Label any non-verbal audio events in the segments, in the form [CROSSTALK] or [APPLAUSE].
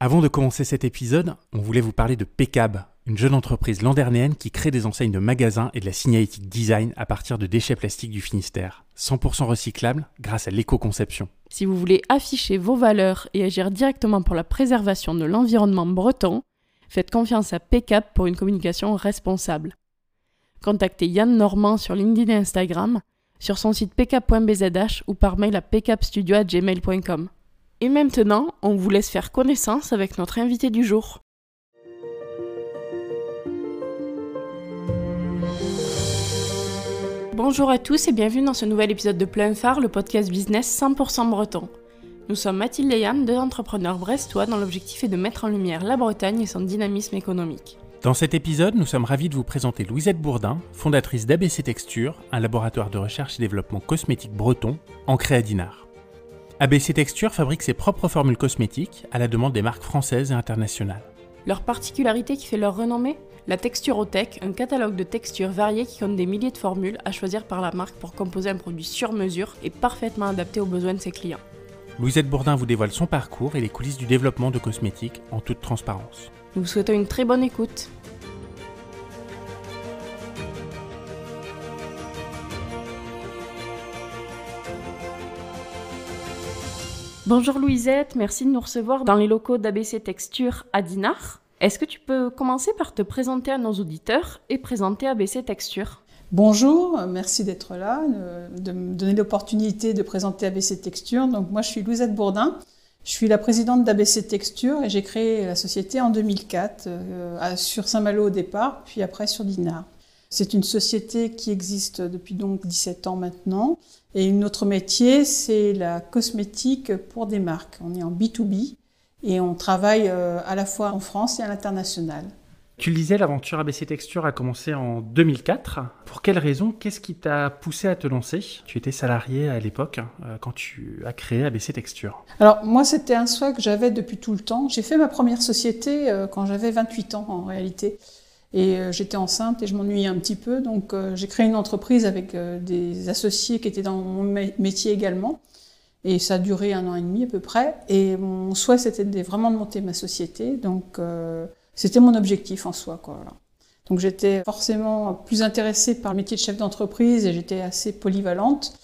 Avant de commencer cet épisode, on voulait vous parler de Pecab, une jeune entreprise landernéenne qui crée des enseignes de magasins et de la signalétique design à partir de déchets plastiques du Finistère, 100% recyclables grâce à l'éco-conception. Si vous voulez afficher vos valeurs et agir directement pour la préservation de l'environnement breton, faites confiance à Pecab pour une communication responsable. Contactez Yann Normand sur LinkedIn et Instagram, sur son site pcap.bzh ou par mail à pcapstudio.gmail.com. Et maintenant, on vous laisse faire connaissance avec notre invité du jour. Bonjour à tous et bienvenue dans ce nouvel épisode de Plein Phare, le podcast business 100% breton. Nous sommes Mathilde et Yann, deux entrepreneurs brestois dont l'objectif est de mettre en lumière la Bretagne et son dynamisme économique. Dans cet épisode, nous sommes ravis de vous présenter Louisette Bourdin, fondatrice d'ABC Texture, un laboratoire de recherche et développement cosmétique breton ancré à Dinard. ABC Texture fabrique ses propres formules cosmétiques à la demande des marques françaises et internationales. Leur particularité qui fait leur renommée? La Texturotech, un catalogue de textures variées qui compte des milliers de formules à choisir par la marque pour composer un produit sur mesure et parfaitement adapté aux besoins de ses clients. Louisette Bourdin vous dévoile son parcours et les coulisses du développement de cosmétiques en toute transparence. Nous vous souhaitons une très bonne écoute. Bonjour Louisette, merci de nous recevoir dans les locaux d'ABC Texture à Dinard. Est-ce que tu peux commencer par te présenter à nos auditeurs et présenter ABC Texture? Bonjour, merci d'être là, de me donner l'opportunité de présenter ABC Texture. Donc moi je suis Louisette Bourdin, je suis la présidente d'ABC Texture et j'ai créé la société en 2004 euh, sur Saint-Malo au départ, puis après sur Dinard. C'est une société qui existe depuis donc 17 ans maintenant. Et notre métier, c'est la cosmétique pour des marques. On est en B2B et on travaille euh, à la fois en France et à l'international. Tu le disais, l'aventure ABC Texture a commencé en 2004. Pour quelle raison? Qu'est-ce qui t'a poussé à te lancer? Tu étais salarié à l'époque euh, quand tu as créé ABC Texture. Alors moi, c'était un souhait que j'avais depuis tout le temps. J'ai fait ma première société euh, quand j'avais 28 ans en réalité. Et euh, j'étais enceinte et je m'ennuyais un petit peu, donc euh, j'ai créé une entreprise avec euh, des associés qui étaient dans mon métier également. Et ça a duré un an et demi à peu près. Et mon souhait, c'était vraiment de monter ma société. Donc c'était mon objectif en soi. Donc j'étais forcément plus intéressée par le métier de chef d'entreprise et j'étais assez polyvalente.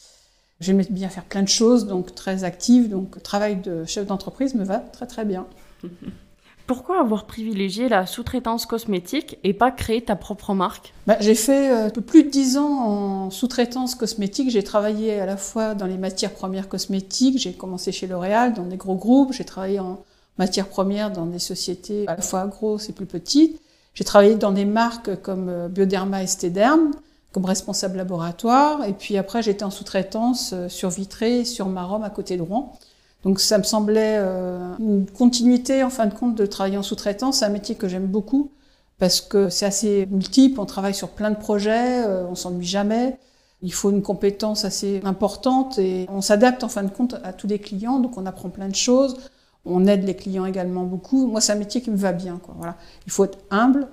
J'aimais bien faire plein de choses, donc très active. Donc le travail de chef d'entreprise me va très très bien. [LAUGHS] Pourquoi avoir privilégié la sous-traitance cosmétique et pas créer ta propre marque? Bah, J'ai fait euh, plus de 10 ans en sous-traitance cosmétique. J'ai travaillé à la fois dans les matières premières cosmétiques. J'ai commencé chez L'Oréal, dans des gros groupes. J'ai travaillé en matières premières dans des sociétés à la fois grosses et plus petites. J'ai travaillé dans des marques comme euh, Bioderma et Stederm comme responsable laboratoire. Et puis après, j'étais en sous-traitance euh, sur Vitré, sur Marom, à côté de Rouen. Donc ça me semblait euh, une continuité en fin de compte de travailler en sous-traitance. C'est un métier que j'aime beaucoup parce que c'est assez multiple, on travaille sur plein de projets, euh, on s'ennuie jamais. Il faut une compétence assez importante et on s'adapte en fin de compte à tous les clients, donc on apprend plein de choses. On aide les clients également beaucoup. Moi, c'est un métier qui me va bien. Quoi. Voilà. Il faut être humble,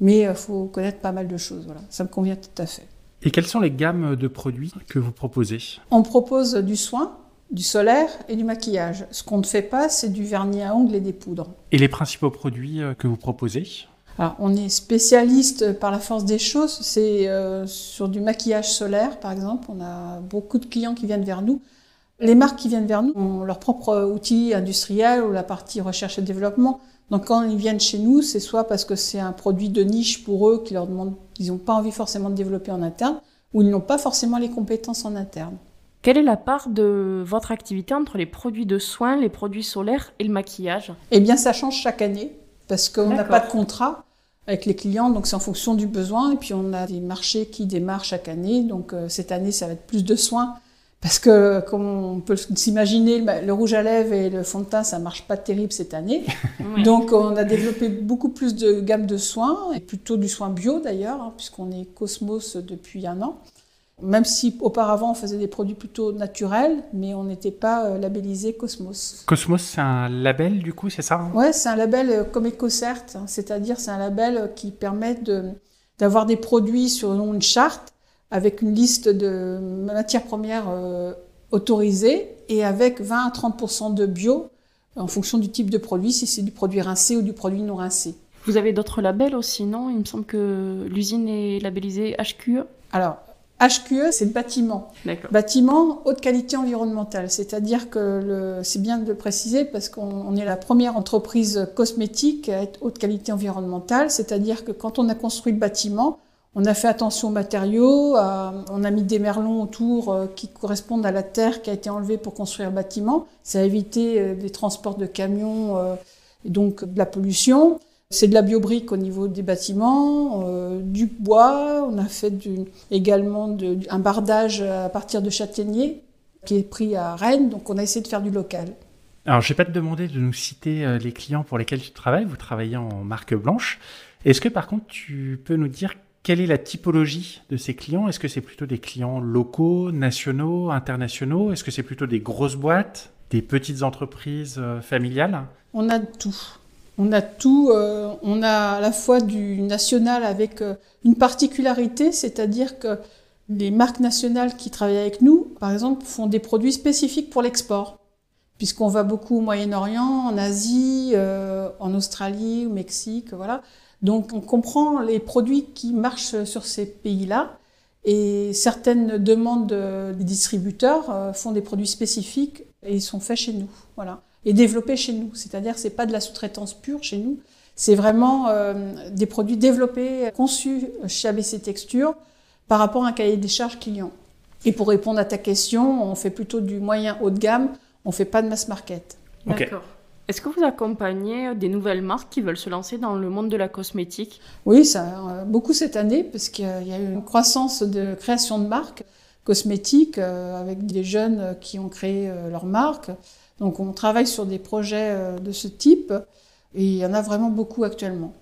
mais il faut connaître pas mal de choses. Voilà. Ça me convient tout à fait. Et quelles sont les gammes de produits que vous proposez? On propose du soin, du solaire et du maquillage. Ce qu'on ne fait pas, c'est du vernis à ongles et des poudres. Et les principaux produits euh, que vous proposez alors, on est spécialiste par la force des choses. C'est euh, sur du maquillage solaire, par exemple. On a beaucoup de clients qui viennent vers nous. Les marques qui viennent vers nous ont leur propre outil industriel ou la partie recherche et développement. Donc, quand ils viennent chez nous, c'est soit parce que c'est un produit de niche pour eux qui leur demande, ils n'ont pas envie forcément de développer en interne, ou ils n'ont pas forcément les compétences en interne. Quelle est la part de votre activité entre les produits de soins, les produits solaires et le maquillage? Eh bien, ça change chaque année parce qu'on n'a pas de contrat avec les clients, donc c'est en fonction du besoin. Et puis, on a des marchés qui démarrent chaque année. Donc, euh, cette année, ça va être plus de soins parce que, comme on peut s'imaginer, le rouge à lèvres et le fond de teint, ça marche pas terrible cette année. [LAUGHS] Donc, on a développé beaucoup plus de gamme de soins, et plutôt du soin bio d'ailleurs, hein, puisqu'on est Cosmos depuis un an. Même si auparavant on faisait des produits plutôt naturels, mais on n'était pas euh, labellisé Cosmos. Cosmos, c'est un label du coup, c'est ça hein? Ouais, c'est un label euh, comme EcoCert, hein. c'est-à-dire c'est un label euh, qui permet d'avoir des produits sur une charte avec une liste de matières premières autorisées et avec 20 à 30% de bio en fonction du type de produit, si c'est du produit rincé ou du produit non rincé. Vous avez d'autres labels aussi, non? Il me semble que l'usine est labellisée HQE. Alors, HQE, c'est le bâtiment. Bâtiment haute qualité environnementale. C'est-à-dire que c'est bien de le préciser parce qu'on est la première entreprise cosmétique à être haute qualité environnementale. C'est-à-dire que quand on a construit le bâtiment, on a fait attention aux matériaux, on a mis des merlons autour euh, qui correspondent à la terre qui a été enlevée pour construire le bâtiment. Ça a évité euh, des transports de camions euh, et donc de la pollution. C'est de la biobrique au niveau des bâtiments, du bois. On a fait également un bardage à partir de châtaignier qui est pris à Rennes. Donc on a essayé de faire du local. Alors je ne vais pas te demander de nous citer les clients pour lesquels tu travailles. Vous travaillez en marque blanche. Est-ce que par contre tu peux nous dire quelle est la typologie de ces clients? Est-ce que c'est plutôt des clients locaux, nationaux, internationaux? Est-ce que c'est plutôt des grosses boîtes, des petites entreprises euh, familiales? On a tout. On a tout. Euh, on a à la fois du national avec euh, une particularité, c'est-à-dire que les marques nationales qui travaillent avec nous, par exemple, font des produits spécifiques pour l'export. Puisqu'on va beaucoup au Moyen-Orient, en Asie, en Australie, au Mexique, voilà. Donc on comprend les produits qui marchent sur ces pays-là et certaines demandes des distributeurs euh, font des produits spécifiques et ils sont faits chez nous, voilà, et développés chez nous. C'est-à-dire c'est pas de la sous-traitance pure chez nous, c'est vraiment euh, des produits développés, conçus chez ABC Texture par rapport à un cahier des charges client. Et pour répondre à ta question, on fait plutôt du moyen haut de gamme, on fait pas de mass market. D'accord. Est-ce que vous accompagnez des nouvelles marques qui veulent se lancer dans le monde de la cosmétique? Oui, ça euh, beaucoup cette année parce qu'il y a eu une croissance de création de marques cosmétiques euh, avec des jeunes qui ont créé euh, leur marque. Donc on travaille sur des projets de ce type et il y en a vraiment beaucoup actuellement.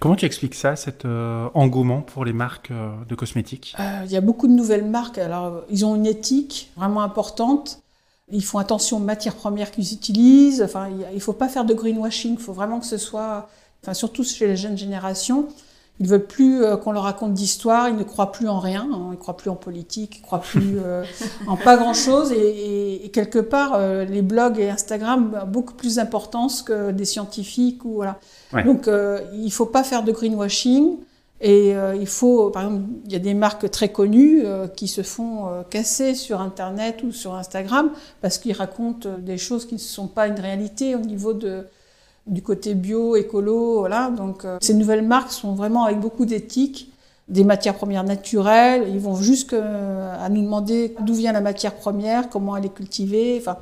Comment tu expliques ça, cet engouement pour les marques de cosmétiques? Il y a beaucoup de nouvelles marques. Alors, ils ont une éthique vraiment importante. Ils font attention aux matières premières qu'ils utilisent. Enfin, il ne faut pas faire de greenwashing. Il faut vraiment que ce soit, enfin, surtout chez les jeunes générations, ils veulent plus euh, qu'on leur raconte d'histoire. Ils ne croient plus en rien. Hein. Ils ne croient plus en politique. Ils ne croient plus euh, [LAUGHS] en pas grand chose. Et, quelque part, euh, les blogs et Instagram ont beaucoup plus d'importance que des scientifiques ou voilà. Donc, il ne faut pas faire de greenwashing. Et il faut, par exemple, il y a des marques très connues qui se font casser sur Internet ou sur Instagram parce qu'ils racontent des choses qui ne sont pas une réalité au niveau de, du côté bio, écolo, voilà. Donc, ces nouvelles marques sont vraiment avec beaucoup d'éthique, des matières premières naturelles. Ils vont jusqu'à nous demander d'où vient la matière première, comment elle est cultivée. Enfin,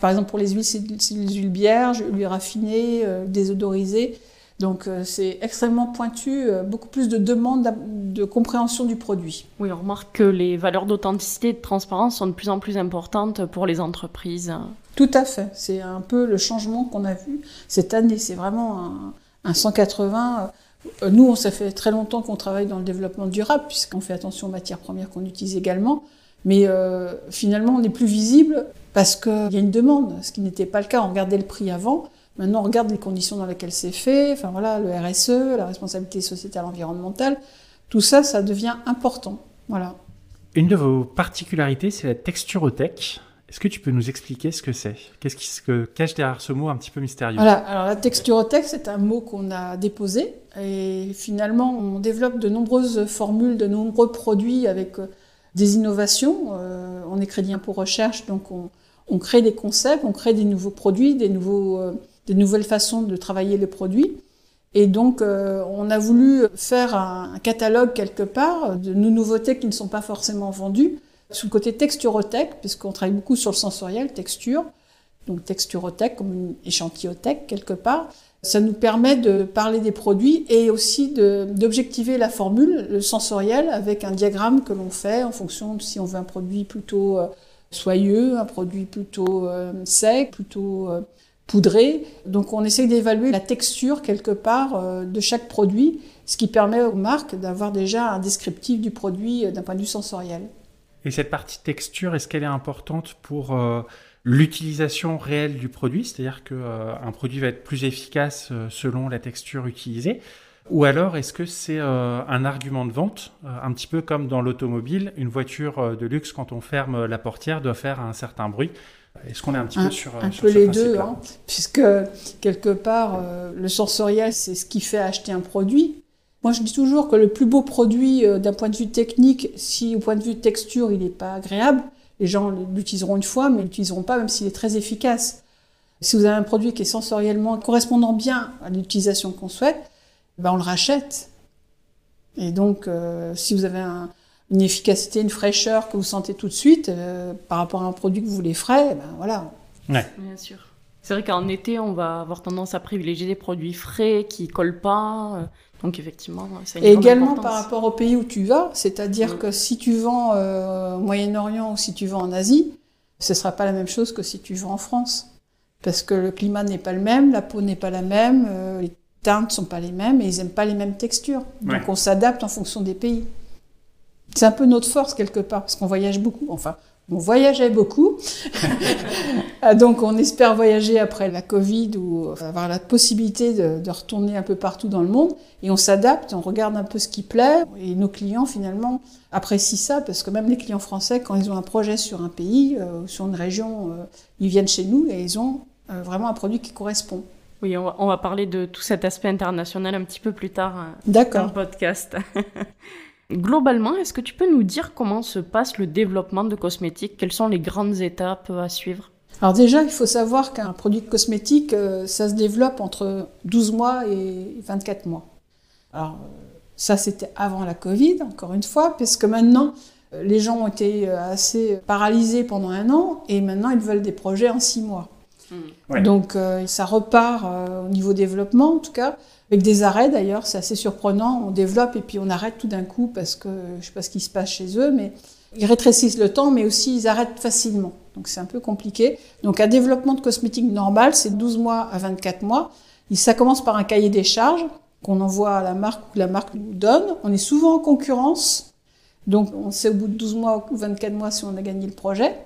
par exemple, pour les huiles, c'est des huiles vierges, huiles raffinées, désodorisées. Donc euh, c'est extrêmement pointu, euh, beaucoup plus de demandes de compréhension du produit. Oui, on remarque que les valeurs d'authenticité et de transparence sont de plus en plus importantes pour les entreprises. Tout à fait, c'est un peu le changement qu'on a vu cette année, c'est vraiment un, 180. Euh, nous, ça fait très longtemps qu'on travaille dans le développement durable, puisqu'on fait attention aux matières premières qu'on utilise également. Mais finalement, on est plus visible parce qu'il y a une demande, ce qui n'était pas le cas. On regardait le prix avant. Maintenant, on regarde les conditions dans lesquelles c'est fait, enfin voilà, le RSE, la responsabilité sociétale environnementale, tout ça, ça devient important. Voilà. Une de vos particularités, c'est la texturotech. Est-ce que tu peux nous expliquer ce que c'est? Qu'est-ce qui se cache derrière ce mot un petit peu mystérieux? Voilà, alors la texturotech, c'est un mot qu'on a déposé et finalement, on développe de nombreuses formules, de nombreux produits avec euh, des innovations. Euh, on est crédit pour recherche, donc on, on, crée des concepts, on crée des nouveaux produits, des nouveaux euh, des nouvelles façons de travailler le produit. Et donc, euh, on a voulu faire un, catalogue quelque part de nos nouveautés qui ne sont pas forcément vendues, sous le côté texturotech, puisqu'on travaille beaucoup sur le sensoriel, texture. Donc, texturotech comme une échantillotech quelque part. Ça nous permet de parler des produits et aussi d'objectiver la formule, le sensoriel, avec un diagramme que l'on fait en fonction de si on veut un produit plutôt euh, soyeux, un produit plutôt euh, sec, plutôt poudré. Donc on essaie d'évaluer la texture quelque part euh, de chaque produit, ce qui permet aux marques d'avoir déjà un descriptif du produit euh, d'un point de vue sensoriel. Et cette partie texture, est-ce qu'elle est importante pour euh, l'utilisation réelle du produit? C'est-à-dire qu'un produit va être plus efficace selon la texture utilisée? Ou alors est-ce que c'est un argument de vente, un petit peu comme dans l'automobile, une voiture de luxe quand on ferme la portière doit faire un certain bruit Est-ce qu'on est un petit peu sur un sur peu ce les deux, hein, puisque quelque part, euh, le sensoriel, c'est ce qui fait acheter un produit. Moi, je dis toujours que le plus beau produit, euh, d'un point de vue technique, si au point de vue texture, il n'est pas agréable, les gens l'utiliseront une fois, mais ne l'utiliseront pas, même s'il est très efficace. Si vous avez un produit qui est sensoriellement correspondant bien à l'utilisation qu'on souhaite, ben on le rachète. Et donc, euh, si vous avez un- une efficacité, une fraîcheur que vous sentez tout de suite, euh, par rapport à un produit que vous voulez frais, ben voilà, Bien sûr. C'est vrai qu'en été, on va avoir tendance à privilégier des produits frais qui collent pas. euh, Donc effectivement, ça a une Et également importance. par rapport au pays où tu vas, c'est-à-dire Mm. que si tu vends euh, au Moyen-Orient ou si tu vends en Asie, ce ne sera pas la même chose que si tu vends en France. Parce que le climat n'est pas le même, la peau n'est pas la même, euh, les teintes ne sont pas les mêmes et ils n'aiment pas les mêmes textures. Donc on s'adapte en fonction des pays. C'est un peu notre force quelque part, parce qu'on voyage beaucoup. Enfin, on voyageait beaucoup. [LAUGHS] Ah, Donc on espère voyager après la Covid ou euh, avoir la possibilité de, de retourner un peu partout dans le monde. Et on s'adapte, on regarde un peu ce qui plaît. Et nos clients finalement apprécient ça, parce que même les clients français, quand ils ont un projet sur un pays, euh, sur une région, euh, ils viennent chez nous et ils ont euh, vraiment un produit qui correspond. Oui, on va, on va parler de tout cet aspect international un petit peu plus tard euh, dans le D'accord. podcast. [LAUGHS] Globalement, est-ce que tu peux nous dire comment se passe le développement de cosmétiques? Quelles sont les grandes étapes à suivre? Alors déjà, il faut savoir qu'un produit cosmétique, euh, ça se développe entre 12 mois et 24 mois. Alors euh, ça, c'était avant la Covid, encore une fois, parce que maintenant, euh, les gens ont été assez paralysés pendant un an et maintenant, ils veulent des projets en 6 mois. Ouais. Donc ça repart au niveau développement, en tout cas, avec des arrêts d'ailleurs, c'est assez surprenant. On développe et puis on arrête tout d'un coup parce que je sais pas ce qui se passe chez eux, mais ils rétrécissent le temps, mais aussi ils arrêtent facilement. Donc c'est un peu compliqué. Donc un développement de cosmétique normal, c'est 12 mois à 24 mois. Ça commence par un cahier des charges qu'on envoie à la marque ou que la marque nous donne. On est souvent en concurrence. Donc on sait au bout de 12 mois ou 24 mois si on a gagné le projet.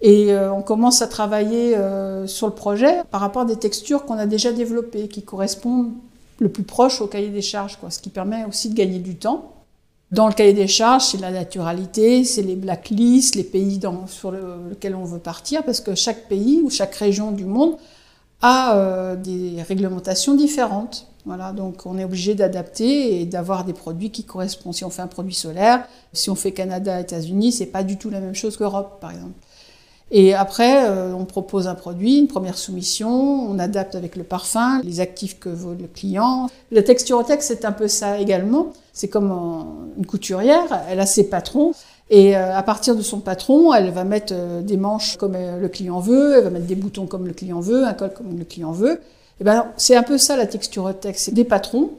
Et euh, on commence à travailler euh, sur le projet par rapport à des textures qu'on a déjà développées, qui correspondent le plus proche au cahier des charges, quoi, ce qui permet aussi de gagner du temps. Dans le cahier des charges, c'est la naturalité, c'est les blacklists, les pays dans, sur le, lequel on veut partir, parce que chaque pays ou chaque région du monde a euh, des réglementations différentes. Voilà, donc on est obligé d'adapter et d'avoir des produits qui correspondent. Si on fait un produit solaire, si on fait Canada, États-Unis, c'est pas du tout la même chose qu'Europe, par exemple. Et après, euh, on propose un produit, une première soumission, on adapte avec le parfum, les actifs que veut le client. La texturothèque, c'est un peu ça également. C'est comme une couturière, elle a ses patrons. Et euh, à partir de son patron, elle va mettre euh, des manches comme euh, le client veut, elle va mettre des boutons comme le client veut, un col comme le client veut. Et ben, c'est un peu ça la texturothèque, c'est des patrons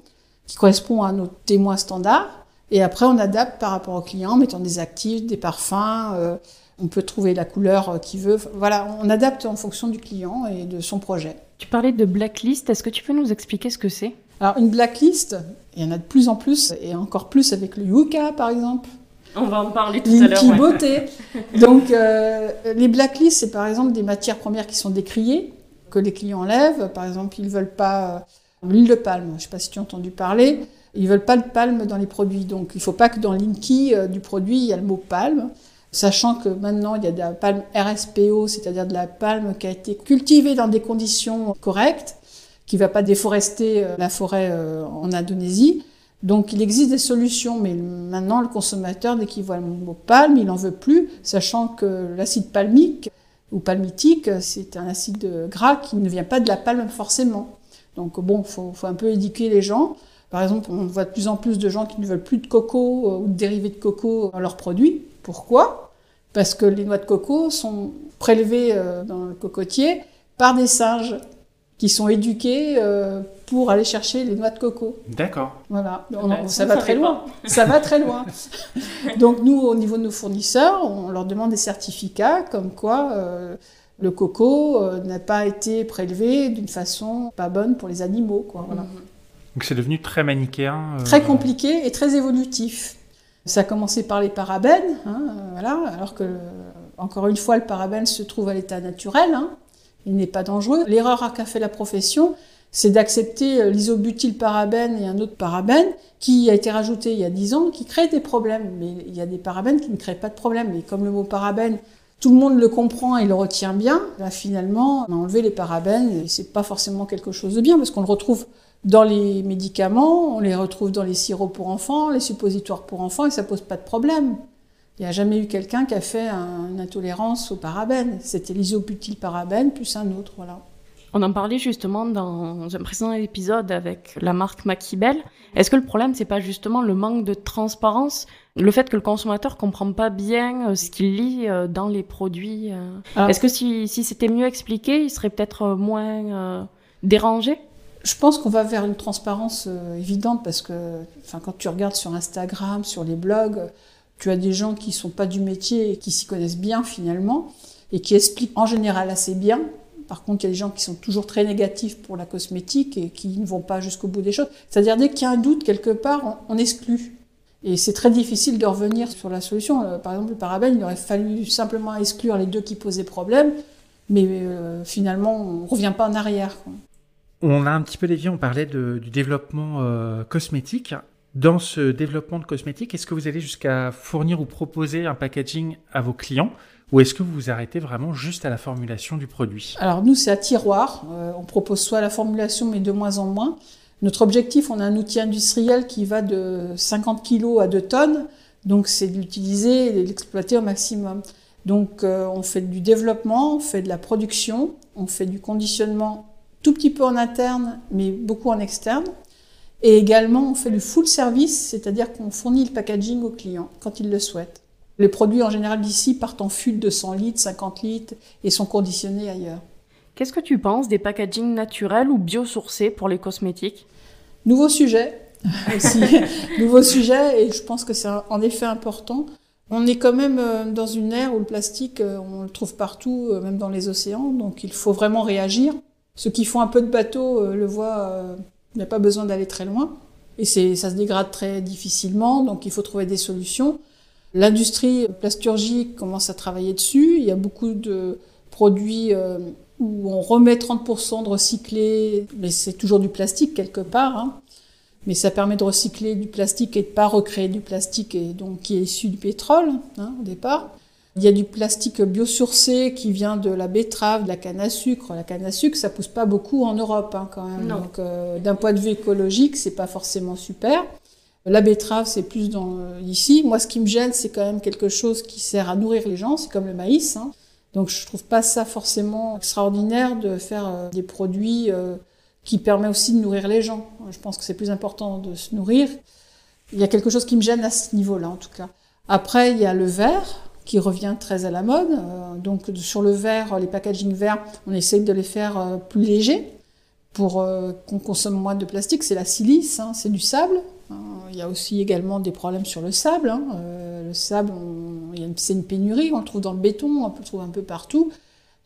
qui correspondent à nos témoins standards. Et après, on adapte par rapport au client, en mettant des actifs, des parfums. On peut trouver la couleur qu'il veut. Voilà, on adapte en fonction du client et de son projet. Tu parlais de blacklist, est-ce que tu peux nous expliquer ce que c'est? Alors, une blacklist, il y en a de plus en plus, et encore plus avec le Yuka, par exemple. On va en parler tout à l'heure. Linky ouais. Beauté. [LAUGHS] Donc, euh, les blacklists, c'est par exemple des matières premières qui sont décriées, que les clients enlèvent. Par exemple, ils veulent pas euh, l'huile de palme. Je ne sais pas si tu as entendu parler. Ils veulent pas de palme dans les produits. Donc, il ne faut pas que dans l'inky euh, du produit, il y a le mot palme. Sachant que maintenant, il y a de la palme RSPO, c'est-à-dire de la palme qui a été cultivée dans des conditions correctes, qui ne va pas déforester euh, la forêt euh, en Indonésie. Donc il existe des solutions, mais maintenant le consommateur, dès qu'il voit le mot palme, il n'en veut plus, sachant que l'acide palmique ou palmitique, c'est un acide gras qui ne vient pas de la palme forcément. Donc bon, faut, faut un peu éduquer les gens. Par exemple, on voit de plus en plus de gens qui ne veulent plus de coco euh, ou de dérivés de coco dans leurs produits. Pourquoi? Parce que les noix de coco sont prélevées euh, dans le cocotier par des singes qui sont éduqués euh, pour aller chercher les noix de coco. D'accord. Voilà, On- Ouais, ça, ça, va très loin. Ça va très loin. [LAUGHS] Donc nous, au niveau de nos fournisseurs, on leur demande des certificats comme quoi euh, le coco euh, n'a pas été prélevé d'une façon pas bonne pour les animaux. Quoi, voilà. Donc c'est devenu très manichéen. euh, Très compliqué et très évolutif. Ça a commencé par les parabènes, hein, alors que, encore une fois, le parabène se trouve à l'état naturel. hein. il n'est pas dangereux. L'erreur qu'a fait la profession, c'est d'accepter euh, l'isobutylparabène et un autre parabène qui a été rajouté il y a 10 ans, qui crée des problèmes. Mais il y a des parabènes qui ne créent pas de problème. Et comme le mot parabène tout le monde le comprend et le retient bien. Là, finalement, on a enlevé les parabènes et c'est pas forcément quelque chose de bien parce qu'on le retrouve dans les médicaments, on les retrouve dans les sirops pour enfants, les suppositoires pour enfants et ça pose pas de problème. Il n'y a jamais eu quelqu'un qui a fait une intolérance aux parabènes. C'était l'isoputylparabène plus un autre, voilà. On en parlait justement dans un précédent épisode avec la marque Maquibel. Est-ce que le problème, c'est pas justement le manque de transparence, le fait que le consommateur comprend pas bien euh, ce qu'il lit euh, dans les produits euh? Est-ce que si, c'était mieux expliqué, il serait peut-être moins dérangé? Je pense qu'on va vers une transparence évidente parce que enfin, quand tu regardes sur Instagram, sur les blogs, tu as des gens qui sont pas du métier et qui s'y connaissent bien finalement et qui expliquent en général assez bien par contre, il y a des gens qui sont toujours très négatifs pour la cosmétique et qui ne vont pas jusqu'au bout des choses. C'est-à-dire, dès qu'il y a un doute quelque part, on, exclut. Et c'est très difficile de revenir sur la solution. Euh, par exemple, le parabène, il aurait fallu simplement exclure les deux qui posaient problème, mais euh, finalement, on ne revient pas en arrière. On a un petit peu dévié, on parlait du développement euh, cosmétique. Dans ce développement de cosmétique, est-ce que vous allez jusqu'à fournir ou proposer un packaging à vos clients? Ou est-ce que vous vous arrêtez vraiment juste à la formulation du produit? Alors nous, c'est à tiroir. Euh, on propose soit la formulation, mais de moins en moins. Notre objectif, on a un outil industriel qui va de 50 kg à 2 tonnes. Donc c'est de l'utiliser et de l'exploiter au maximum. Donc euh, on fait du développement, on fait de la production, on fait du conditionnement tout petit peu en interne, mais beaucoup en externe. Et également, on fait du full service, c'est-à-dire qu'on fournit le packaging aux clients quand ils le souhaitent. Les produits en général d'ici partent en fût de 100 litres, 50 litres et sont conditionnés ailleurs. Qu'est-ce que tu penses des packagings naturels ou biosourcés pour les cosmétiques? Nouveau sujet [LAUGHS] aussi. Nouveau sujet et je pense que c'est en effet important. On est quand même euh, dans une ère où le plastique, euh, on le trouve partout, euh, même dans les océans, donc il faut vraiment réagir. Ceux qui font un peu de bateau le voient, il n'y a pas besoin d'aller très loin. Et ça se dégrade très difficilement, donc il faut trouver des solutions. L'industrie plasturgique commence à travailler dessus. Il y a beaucoup de produits euh, où on remet 30% de recyclé, mais c'est toujours du plastique quelque part. Hein. Mais ça permet de recycler du plastique et de pas recréer du plastique et donc qui est issu du pétrole hein, au départ. Il y a du plastique biosourcé qui vient de la betterave, de la canne à sucre. La canne à sucre, ça pousse pas beaucoup en Europe hein, quand même. Donc euh, d'un point de vue écologique, c'est pas forcément super. La betterave, c'est plus dans euh, ici. Moi, ce qui me gêne, c'est quand même quelque chose qui sert à nourrir les gens. C'est comme le maïs. Hein. Donc, je trouve pas ça forcément extraordinaire de faire euh, des produits euh, qui permettent aussi de nourrir les gens. Je pense que c'est plus important de se nourrir. Il y a quelque chose qui me gêne à ce niveau-là, en tout cas. Après, il y a le verre qui revient très à la mode. donc, sur le verre, les packaging verts, on essaye de les faire plus légers pour qu'on consomme moins de plastique. C'est la silice, hein, c'est du sable. Il y a aussi également des problèmes sur le sable. Hein. Euh, le sable, c'est une pénurie, on le trouve dans le béton, on le trouver un peu partout.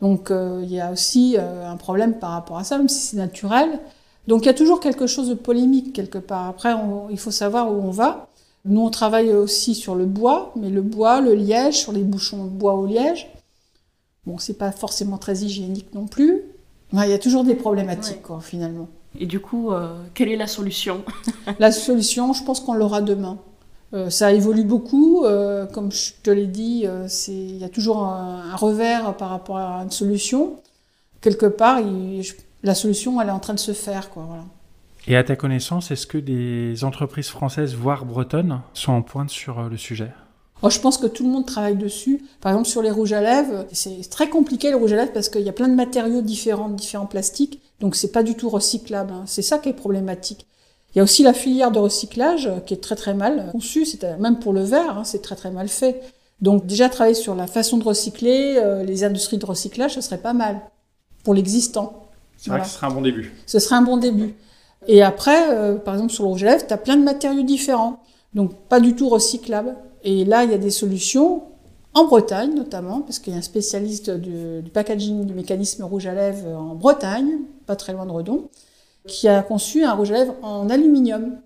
Donc euh, il y a aussi euh, un problème par rapport à ça, même si c'est naturel. Donc il y a toujours quelque chose de polémique quelque part. Après, il faut savoir où on va. Nous, on travaille aussi sur le bois, mais le bois, le liège, sur les bouchons de bois au liège. Bon, c'est pas forcément très hygiénique non plus. il y a toujours des problématiques, quoi, finalement. Et du coup, euh, quelle est la solution [LAUGHS] La solution, je pense qu'on l'aura demain. Euh, ça évolue beaucoup, euh, comme je te l'ai dit, il y a toujours un, revers par rapport à une solution. Quelque part, la solution, elle est en train de se faire. Quoi, voilà. Et à ta connaissance, est-ce que des entreprises françaises, voire bretonnes, sont en pointe sur le sujet? Je pense que tout le monde travaille dessus. Par exemple, sur les rouges à lèvres, c'est très compliqué le rouge à lèvres parce qu'il y a plein de matériaux différents, différents plastiques, donc c'est pas du tout recyclable. Hein. C'est ça qui est problématique. Il y a aussi la filière de recyclage qui est très très mal conçue, même pour le verre, hein, c'est très très mal fait. Donc déjà travailler sur la façon de recycler, euh, les industries de recyclage, ce serait pas mal pour l'existant. C'est vrai que ce serait un bon début. Ce serait un bon début. Et après, euh, par exemple sur le rouge à lèvres, tu as plein de matériaux différents, donc pas du tout recyclables. Et là, il y a des solutions, en Bretagne notamment, parce qu'il y a un spécialiste du, packaging du mécanisme rouge à lèvres en Bretagne, pas très loin de Redon, qui a conçu un rouge à lèvres en aluminium,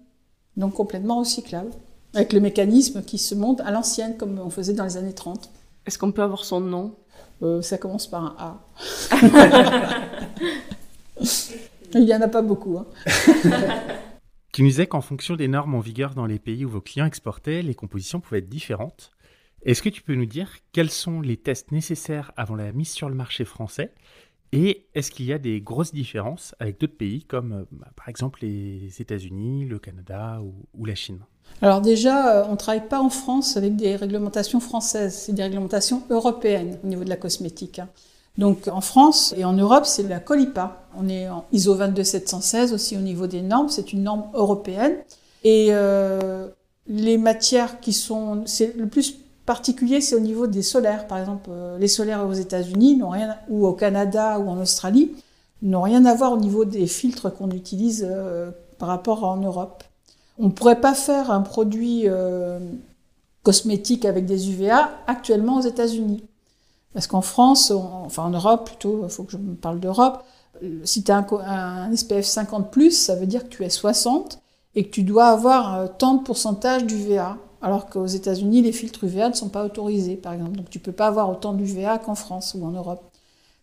donc complètement recyclable, avec le mécanisme qui se monte à l'ancienne, comme on faisait dans les années 30. Est-ce qu'on peut avoir son nom? Euh, Ça commence par un A. [LAUGHS] Il n'y en a pas beaucoup. Hein. [LAUGHS] Tu nous disais qu'en fonction des normes en vigueur dans les pays où vos clients exportaient, les compositions pouvaient être différentes. Est-ce que tu peux nous dire quels sont les tests nécessaires avant la mise sur le marché français et est-ce qu'il y a des grosses différences avec d'autres pays comme euh, bah, par exemple les États-Unis, le Canada ou, la Chine? Alors déjà, euh, on ne travaille pas en France avec des réglementations françaises, c'est des réglementations européennes au niveau de la cosmétique. Hein. Donc en France et en Europe, c'est la Colipa. On est en ISO 22716 aussi au niveau des normes, c'est une norme européenne. Et euh, les matières qui sont, c'est le plus particulier, c'est au niveau des solaires. Par exemple, euh, les solaires aux États-Unis n'ont rien, ou au Canada ou en Australie, n'ont rien à voir au niveau des filtres qu'on utilise euh, par rapport à en Europe. On ne pourrait pas faire un produit euh, cosmétique avec des UVA actuellement aux États-Unis. Parce qu'en France, enfin en Europe plutôt, il faut que je me parle d'Europe, si tu as un, un, SPF 50+, ça veut dire que tu es 60 et que tu dois avoir tant de pourcentage d'UVA alors qu'aux États-Unis, les filtres UVA ne sont pas autorisés, par exemple. Donc tu ne peux pas avoir autant d'UVA qu'en France ou en Europe.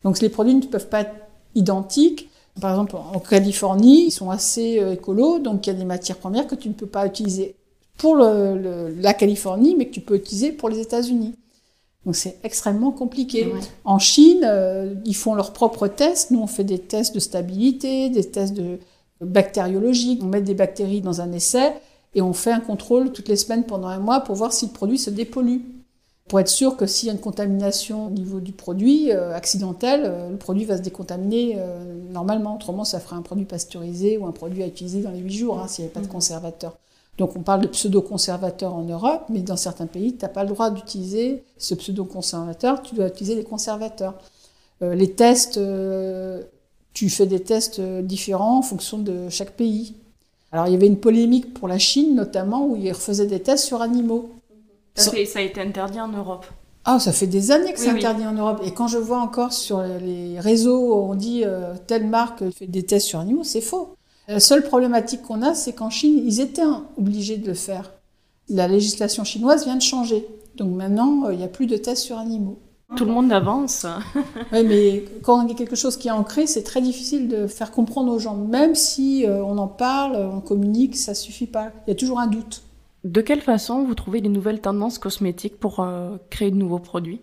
Donc les produits ne peuvent pas être identiques. Par exemple, en Californie, ils sont assez euh, écolos, donc il y a des matières premières que tu ne peux pas utiliser pour la Californie, mais que tu peux utiliser pour les États-Unis. Donc c'est extrêmement compliqué. En Chine, euh, ils font leurs propres tests. Nous, on fait des tests de stabilité, des tests de bactériologiques. On met des bactéries dans un essai et on fait un contrôle toutes les semaines pendant un mois pour voir si le produit se dépollue. Pour être sûr que s'il y a une contamination au niveau du produit euh, accidentelle, euh, le produit va se décontaminer euh, normalement. Autrement, ça ferait un produit pasteurisé ou un produit à utiliser dans les 8 jours hein, s'il n'y avait pas de mmh. conservateur. Donc on parle de pseudo-conservateur en Europe, mais dans certains pays, tu n'as pas le droit d'utiliser ce pseudo-conservateur, tu dois utiliser les conservateurs. les tests, tu fais des tests différents en fonction de chaque pays. Alors il y avait une polémique pour la Chine notamment où ils refaisaient des tests sur animaux. Ça, a été interdit en Europe. Ah, ça fait des années que c'est interdit en Europe. Et quand je vois encore sur les réseaux, on dit euh, telle marque fait des tests sur animaux, c'est faux. La seule problématique qu'on a, c'est qu'en Chine, ils étaient obligés de le faire. La législation chinoise vient de changer. Donc maintenant, euh, il n'y a plus de tests sur animaux. Tout le monde avance. [LAUGHS] oui, mais quand il y a quelque chose qui est ancré, c'est très difficile de faire comprendre aux gens. Même si euh, on en parle, on communique, ça suffit pas. Il y a toujours un doute. De quelle façon vous trouvez les nouvelles tendances cosmétiques pour euh, créer de nouveaux produits?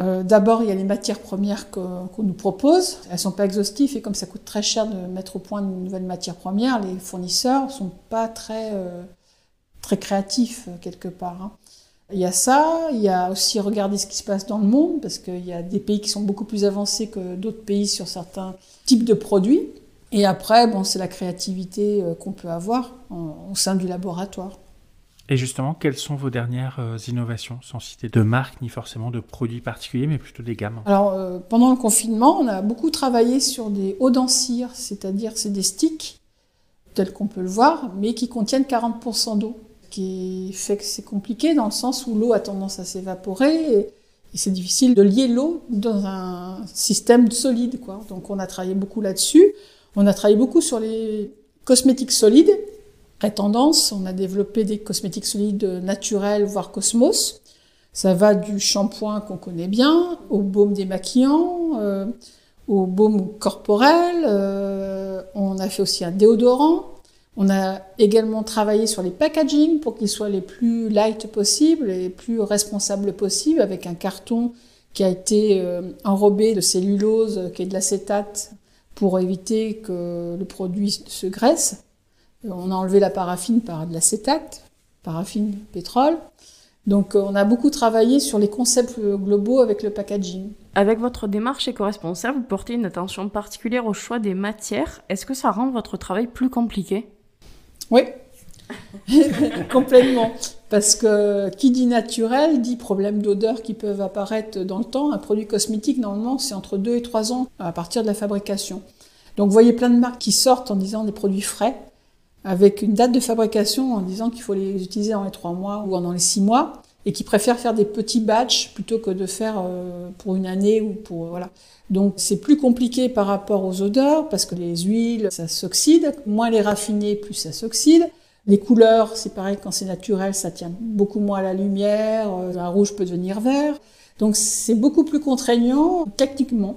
Euh, D'abord, il y a les matières premières qu'on nous propose. Elles sont pas exhaustives et comme ça coûte très cher de mettre au point de nouvelles matières premières, les fournisseurs sont pas très, très créatifs quelque part. Hein. Il y a ça, il y a aussi regarder ce qui se passe dans le monde, parce qu'il y a des pays qui sont beaucoup plus avancés que d'autres pays sur certains types de produits. Et après, bon, c'est la créativité euh, qu'on peut avoir au sein du laboratoire. Et justement, quelles sont vos dernières euh, innovations, sans citer de marque ni forcément de produits particuliers, mais plutôt des gammes? Alors, euh, pendant le confinement, on a beaucoup travaillé sur des eaux d'encire, c'est-à-dire c'est des sticks, tels qu'on peut le voir, mais qui contiennent 40% d'eau qui fait que c'est compliqué dans le sens où l'eau a tendance à s'évaporer et, c'est difficile de lier l'eau dans un système solide. Quoi. Donc on a travaillé beaucoup là-dessus. On a travaillé beaucoup sur les cosmétiques solides. Très tendance, on a développé des cosmétiques solides naturels, voire cosmos. Ça va du shampoing qu'on connaît bien, au baume démaquillant, euh, au baume corporel. Euh, on a fait aussi un déodorant. On a également travaillé sur les packaging pour qu'ils soient les plus light possibles et les plus responsables possibles avec un carton qui a été euh, enrobé de cellulose qui est de l'acétate pour éviter que le produit se graisse. On a enlevé la paraffine par de l'acétate, paraffine, pétrole. Donc euh, on a beaucoup travaillé sur les concepts globaux avec le packaging. Avec votre démarche éco-responsable, vous portez une attention particulière au choix des matières. Est-ce que ça rend votre travail plus compliqué? Oui, [LAUGHS] complètement. Parce que qui dit naturel dit problème d'odeur qui peuvent apparaître dans le temps. Un produit cosmétique, normalement, c'est entre 2 et 3 ans à partir de la fabrication. Donc vous voyez plein de marques qui sortent en disant des produits frais, avec une date de fabrication en disant qu'il faut les utiliser dans les 3 mois ou dans les 6 mois, et qui préfèrent faire des petits batchs plutôt que de faire euh, pour une année ou pour... Voilà. Donc c'est plus compliqué par rapport aux odeurs parce que les huiles, ça s'oxyde. Moins les raffiner, plus ça s'oxyde. Les couleurs, c'est pareil, quand c'est naturel, ça tient beaucoup moins à la lumière. Euh, un rouge peut devenir vert. Donc c'est beaucoup plus contraignant techniquement.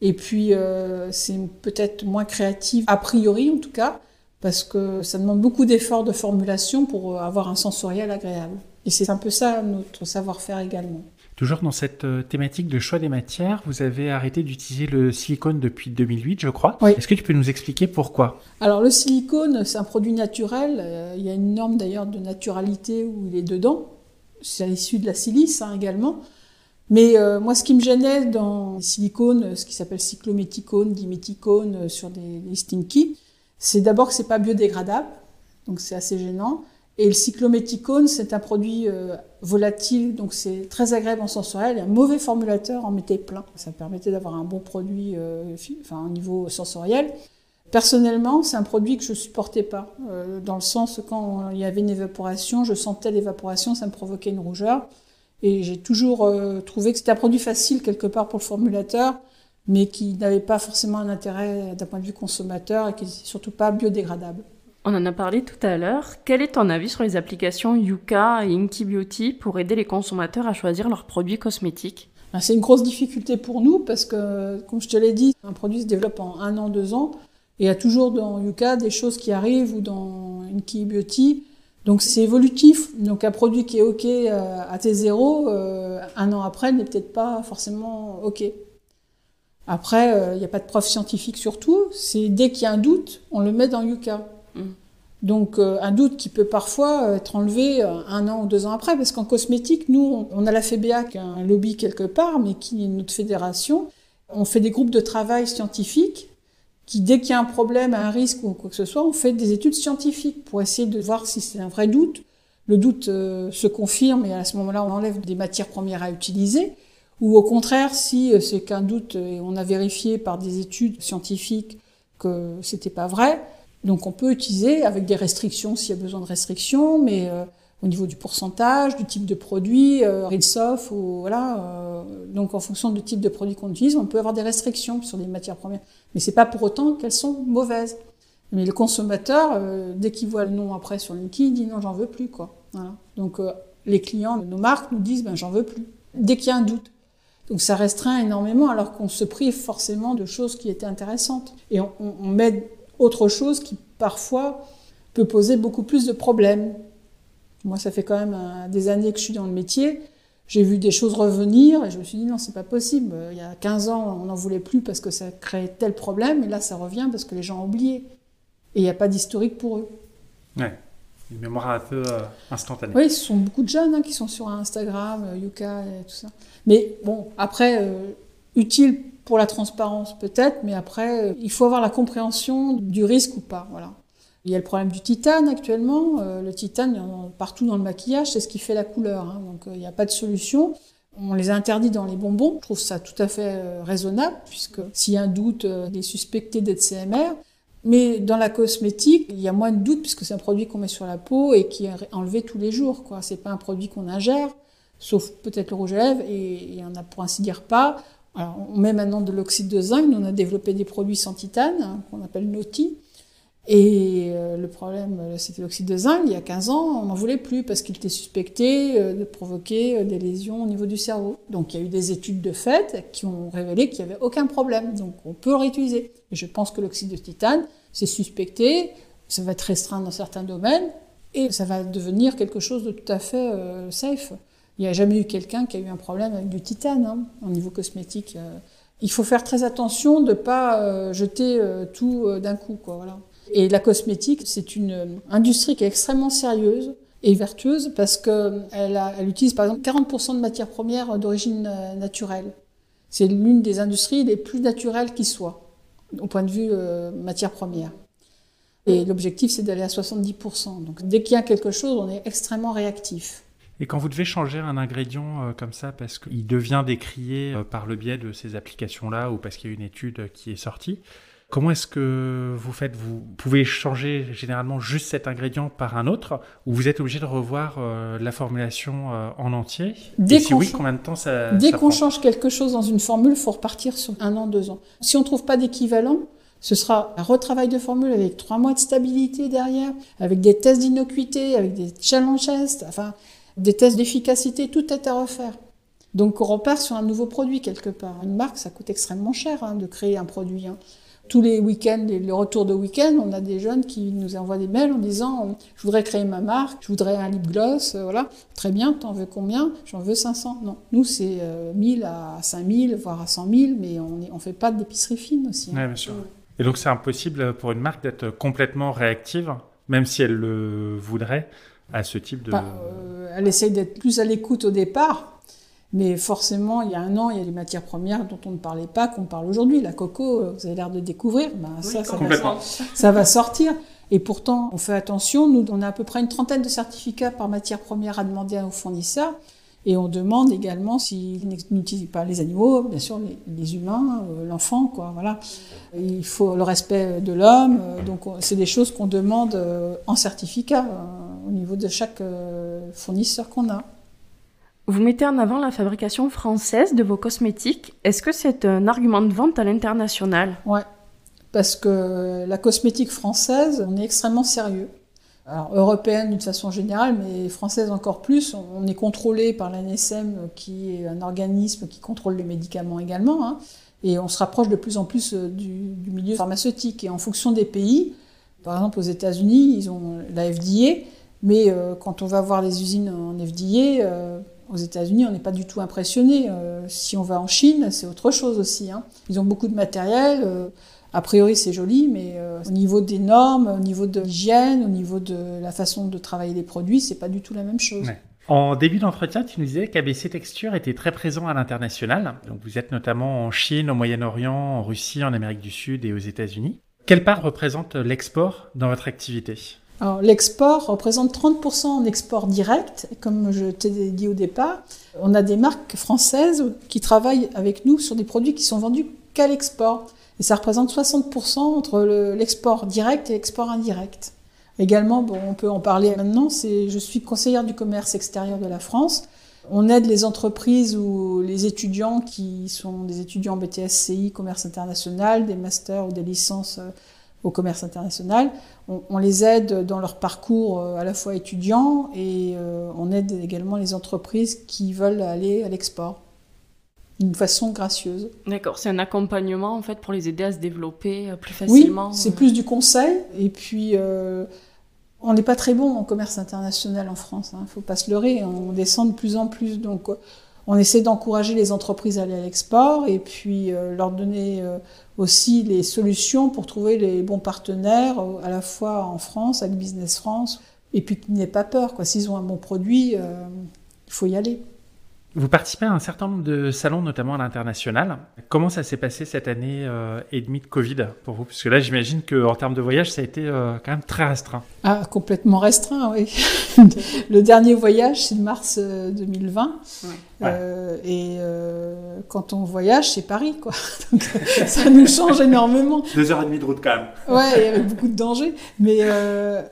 Et puis euh, c'est peut-être moins créatif, a priori en tout cas, parce que ça demande beaucoup d'efforts de formulation pour avoir un sensoriel agréable. Et c'est un peu ça notre savoir-faire également. Toujours dans cette euh, thématique de choix des matières, vous avez arrêté d'utiliser le silicone depuis 2008, je crois. Oui. Est-ce que tu peux nous expliquer pourquoi? Alors le silicone, c'est un produit naturel. Euh, il y a une norme d'ailleurs de naturalité où il est dedans. C'est issu de la silice hein, également. Mais euh, moi, ce qui me gênait dans les silicones, ce qui s'appelle cyclométicone, diméthicone euh, sur des, des stinky, c'est d'abord que c'est pas biodégradable, donc c'est assez gênant. Et le cyclométicone, c'est un produit euh, volatile, donc c'est très agréable en sensoriel, un mauvais formulateur en mettait plein. Ça permettait d'avoir un bon produit euh, enfin, au niveau sensoriel. Personnellement, c'est un produit que je supportais pas, euh, dans le sens quand il y avait une évaporation, je sentais l'évaporation, ça me provoquait une rougeur. Et j'ai toujours trouvé que c'était un produit facile quelque part pour le formulateur, mais qui n'avait pas forcément un intérêt d'un point de vue consommateur et qui n'était surtout pas biodégradable. On en a parlé tout à l'heure. Quel est ton avis sur les applications Yuka et Inky Beauty pour aider les consommateurs à choisir leurs produits cosmétiques? Ben, C'est une grosse difficulté pour nous parce que, comme je te l'ai dit, un produit se développe en un an, deux ans. Il y a toujours dans Yuka des choses qui arrivent ou dans Inky. Donc c'est évolutif. Donc un produit qui est OK euh, à T0, euh, un an après, n'est peut-être pas forcément OK. Après, euh, il n'y a pas de preuve scientifique sur tout. C'est dès qu'il y a un doute, on le met dans Yuka. Donc euh, un doute qui peut parfois euh, être enlevé euh, un an ou deux ans après, parce qu'en cosmétique, nous, on a la FEBA qui un lobby quelque part, mais qui est notre fédération. On fait des groupes de travail scientifiques qui, dès qu'il y a un problème, un risque ou quoi que ce soit, on fait des études scientifiques pour essayer de voir si c'est un vrai doute. Le doute euh, se confirme et à ce moment-là, on enlève des matières premières à utiliser. Ou au contraire, si c'est qu'un doute et on a vérifié par des études scientifiques que c'était pas vrai, donc on peut utiliser avec des restrictions s'il y a besoin de restrictions, mais euh, au niveau du pourcentage, du type de produit, euh, ou voilà. euh, donc en fonction du type de produit qu'on utilise, on peut avoir des restrictions sur les matières premières. Mais c'est pas pour autant qu'elles sont mauvaises. Mais le consommateur, euh, dès qu'il voit le nom après sur LinkedIn, il dit non, j'en veux plus, quoi. Voilà. Donc euh, les clients, nos marques nous disent ben j'en veux plus. Dès qu'il y a un doute. Donc ça restreint énormément alors qu'on se prive forcément de choses qui étaient intéressantes. Et on, on- on met autre chose qui parfois peut poser beaucoup plus de problèmes. Moi, ça fait quand même euh, des années que je suis dans le métier. J'ai vu des choses revenir et je me suis dit non, c'est pas possible. Il y a 15 ans, on n'en voulait plus parce que ça créait tel problème et là, ça revient parce que les gens ont oublié. Et il n'y a pas d'historique pour eux. Ouais. Une mémoire un peu euh, instantanée. Oui, ce sont beaucoup de jeunes hein, qui sont sur Instagram, euh, Yuka et tout ça. Mais bon, après, euh, utile pour la transparence peut-être, mais après, euh, il faut avoir la compréhension du risque ou pas. Voilà. Il y a le problème du titane actuellement. Euh, le titane, partout dans le maquillage, c'est ce qui fait la couleur. hein. donc euh, il n'y a pas de solution. On les a interdits dans les bonbons. Je trouve ça tout à fait raisonnable, puisque s'il y a un doute, il est suspecté d'être CMR. Mais dans la cosmétique, il y a moins de doute puisque c'est un produit qu'on met sur la peau et qui est enlevé tous les jours. Quoi. C'est pas un produit qu'on ingère, sauf peut-être le rouge à lèvres, et il y en a pour ainsi dire pas. Alors, on met maintenant de l'oxyde de zinc. On a développé des produits sans titane hein, qu'on appelle Noti. Et euh, le problème, euh, c'était l'oxyde de zinc. Il y a 15 ans, on n'en voulait plus parce qu'il était suspecté euh, de provoquer des lésions au niveau du cerveau. Donc il y a eu des études de fait qui ont révélé qu'il n'y avait aucun problème. Donc on peut réutiliser. Et je pense que l'oxyde de titane, c'est suspecté, ça va être restreint dans certains domaines et ça va devenir quelque chose de tout à fait safe. Il n'y a jamais eu quelqu'un qui a eu un problème avec du titane hein, au niveau cosmétique. euh. Il faut faire très attention de ne pas euh, jeter euh, tout d'un coup. Quoi, voilà. Et la cosmétique, c'est une industrie qui est extrêmement sérieuse et vertueuse parce qu'elle elle utilise par exemple 40% de matières premières d'origine naturelle. C'est l'une des industries les plus naturelles qui soit, au point de vue euh, matières premières. Et l'objectif, c'est d'aller à 70%. Donc dès qu'il y a quelque chose, on est extrêmement réactif. Et quand vous devez changer un ingrédient euh, comme ça parce qu'il devient décrié euh, par le biais de ces applications-là ou parce qu'il y a une étude qui est sortie, comment est-ce que vous faites? Vous pouvez changer généralement juste cet ingrédient par un autre ou vous êtes obligé de revoir euh, la formulation euh, en entier? Dès Et si oui, combien de temps ça Dès qu'on change quelque chose dans une formule, il faut repartir sur un an, deux ans. Si on ne trouve pas d'équivalent, ce sera un retravail de formule avec trois mois de stabilité derrière, avec des tests d'innocuité, avec des challenge tests, enfin des tests d'efficacité, tout est à refaire. Donc on repart sur un nouveau produit quelque part. Une marque, ça coûte extrêmement cher hein, de créer un produit. hein. tous les week-ends, les retours de week-end, on a des jeunes qui nous envoient des mails en disant Je voudrais créer ma marque, je voudrais un lip gloss, euh, voilà. Très bien, t'en veux combien? J'en veux 500. Non, nous, c'est 1000 à 5000, voire à 100 000, mais on ne fait pas d'épicerie fine aussi. Hein. bien sûr. Et donc, c'est impossible pour une marque d'être complètement réactive, même si elle le voudrait, à ce type de. Bah, elle essaye d'être plus à l'écoute au départ, mais forcément, il y a un an, il y a des matières premières dont on ne parlait pas, qu'on parle aujourd'hui. La coco, euh, vous avez l'air de découvrir, ben, ça, ça va, ça va, sortir. Et pourtant, on fait attention. Nous, on a à peu près une trentaine de certificats par matière première à demander aux fournisseurs. Et on demande également s'ils n'utilisent pas les animaux, bien sûr les, humains, euh, l'enfant, quoi. Voilà. Il faut le respect de l'homme. Euh, donc c'est des choses qu'on demande en certificat au niveau de chaque fournisseur qu'on a. Vous mettez en avant la fabrication française de vos cosmétiques. Est-ce que c'est un argument de vente à l'international? Ouais, parce que la cosmétique française, on est extrêmement sérieux. Alors, européenne d'une façon générale, mais française encore plus. On est contrôlé par l'ANSM, qui est un organisme qui contrôle les médicaments également. Hein. et on se rapproche de plus en plus euh, du, milieu pharmaceutique. Et en fonction des pays, par exemple aux États-Unis, ils ont la FDA, mais euh, quand on va voir les usines en FDA, euh, aux États-Unis, on n'est pas du tout impressionné. Euh, si on va en Chine, c'est autre chose aussi. Hein. Ils ont beaucoup de matériel. A priori, c'est joli, mais au niveau des normes, au niveau de l'hygiène, au niveau de la façon de travailler les produits, c'est pas du tout la même chose. En début d'entretien, tu nous disais qu'ABC Texture était très présent à l'international. Donc, vous êtes notamment en Chine, au Moyen-Orient, en Russie, en Amérique du Sud et aux États-Unis. Quelle part représente l'export dans votre activité? L'export représente 30% en export direct. Comme je t'ai dit au départ, on a des marques françaises qui travaillent avec nous sur des produits qui sont vendus qu'à l'export. Et ça représente 60% entre l'export direct et l'export indirect. Également, bon, on peut en parler maintenant, je suis conseillère du commerce extérieur de la France. On aide les entreprises ou les étudiants qui sont des étudiants BTSCI, commerce international, des masters ou des licences euh, au commerce international. On, les aide dans leur parcours euh, à la fois étudiant et euh, on aide également les entreprises qui veulent aller à l'export d'une façon gracieuse. D'accord, c'est un accompagnement en fait pour les aider à se développer euh, plus facilement. Oui, c'est plus du conseil et puis on n'est pas très bon en commerce international en France, il hein, ne faut pas se leurrer, on descend de plus en plus donc on essaie d'encourager les entreprises à aller à l'export et puis leur donner aussi les solutions pour trouver les bons partenaires, euh, à la fois en France, avec Business France, et puis qu'ils n'aient pas peur. S'ils ont un bon produit, euh, il faut y aller. Vous participez à un certain nombre de salons, notamment à l'international. Comment ça s'est passé cette année euh, et demie de Covid pour vous? Parce que là, j'imagine qu'en termes de voyage, ça a été euh, quand même très restreint. Ah, complètement restreint, oui. [LAUGHS] le dernier voyage, c'est mars 2020. Euh, et quand on voyage, c'est Paris, quoi. [LAUGHS] Donc, ça nous change énormément. Deux heures et demie de route, quand même. Ouais, avec beaucoup de dangers. Mais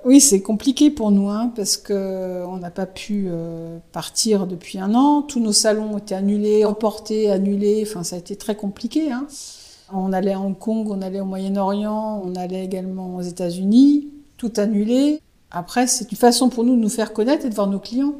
oui, c'est compliqué pour nous, hein, parce qu'on n'a pas pu partir depuis un an. Tous nos nos salons ont été annulés, reportés, annulés. Enfin, ça a été très compliqué. Hein. On allait à Hong Kong, on allait au Moyen-Orient, on allait également aux États-Unis. Tout annulé. Après, c'est une façon pour nous de nous faire connaître et de voir nos clients.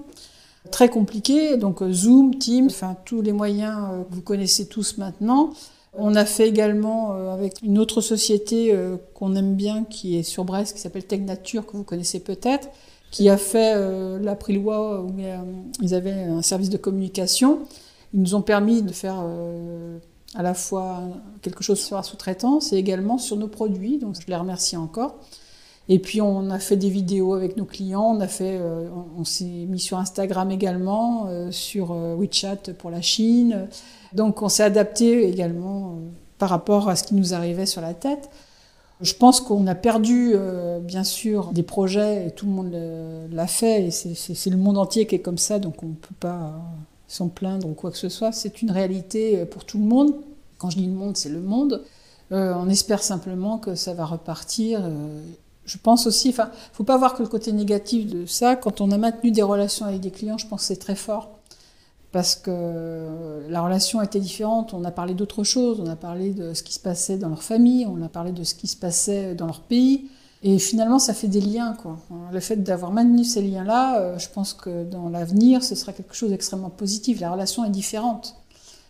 Très compliqué. Donc, euh, Zoom, Teams, enfin, tous les moyens euh, que vous connaissez tous maintenant. On a fait également euh, avec une autre société qu'on aime bien, qui est sur Brest, qui s'appelle Tech Nature, que vous connaissez peut-être, qui a fait l'April-Loi où ils avaient un service de communication. Ils nous ont permis de faire à la fois quelque chose sur la sous-traitance et également sur nos produits, donc je les remercie encore. Et puis on a fait des vidéos avec nos clients, on a fait, on, s'est mis sur Instagram également, sur WeChat pour la Chine. Donc on s'est adapté également par rapport à ce qui nous arrivait sur la tête. Je pense qu'on a perdu, euh, bien sûr, des projets et tout le monde l'a fait et c'est le monde entier qui est comme ça, donc on ne peut pas s'en plaindre ou quoi que ce soit. C'est une réalité pour tout le monde. Quand je dis le monde, c'est le monde. Euh, on espère simplement que ça va repartir. Euh, je pense aussi, enfin, faut pas voir que le côté négatif de ça. Quand on a maintenu des relations avec des clients, je pense que c'est très fort parce que la relation était différente. On a parlé d'autre chose, on a parlé de ce qui se passait dans leur famille, on a parlé de ce qui se passait dans leur pays. Et finalement, ça fait des liens. Le fait d'avoir maintenu ces liens-là, euh, je pense que dans l'avenir, ce sera quelque chose d'extrêmement positif. La relation est différente.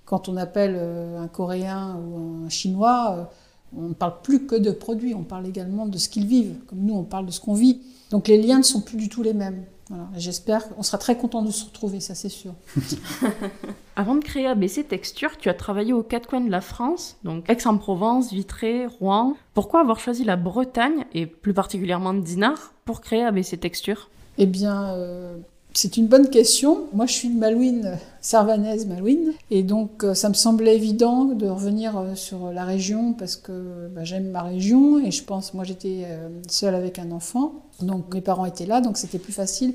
Quand on appelle euh, un Coréen ou un Chinois, On ne parle plus que de produits, on parle également de ce qu'ils vivent, comme nous on parle de ce qu'on vit. Donc les liens ne sont plus du tout les mêmes. Voilà. J'espère qu'on sera très content de se retrouver, ça c'est sûr. [LAUGHS] Avant de créer ABC Texture, tu as travaillé aux quatre coins de la France, donc Aix-en-Provence, Vitré, Rouen. Pourquoi avoir choisi la Bretagne, et plus particulièrement Dinard, pour créer ABC Texture? Eh bien, euh, c'est une bonne question. Moi, je suis de Malouine, servanaise Malouine, et donc euh, ça me semblait évident de revenir euh, sur la région parce que bah, j'aime ma région et je pense, moi, j'étais euh, seule avec un enfant, donc mes parents étaient là, donc c'était plus facile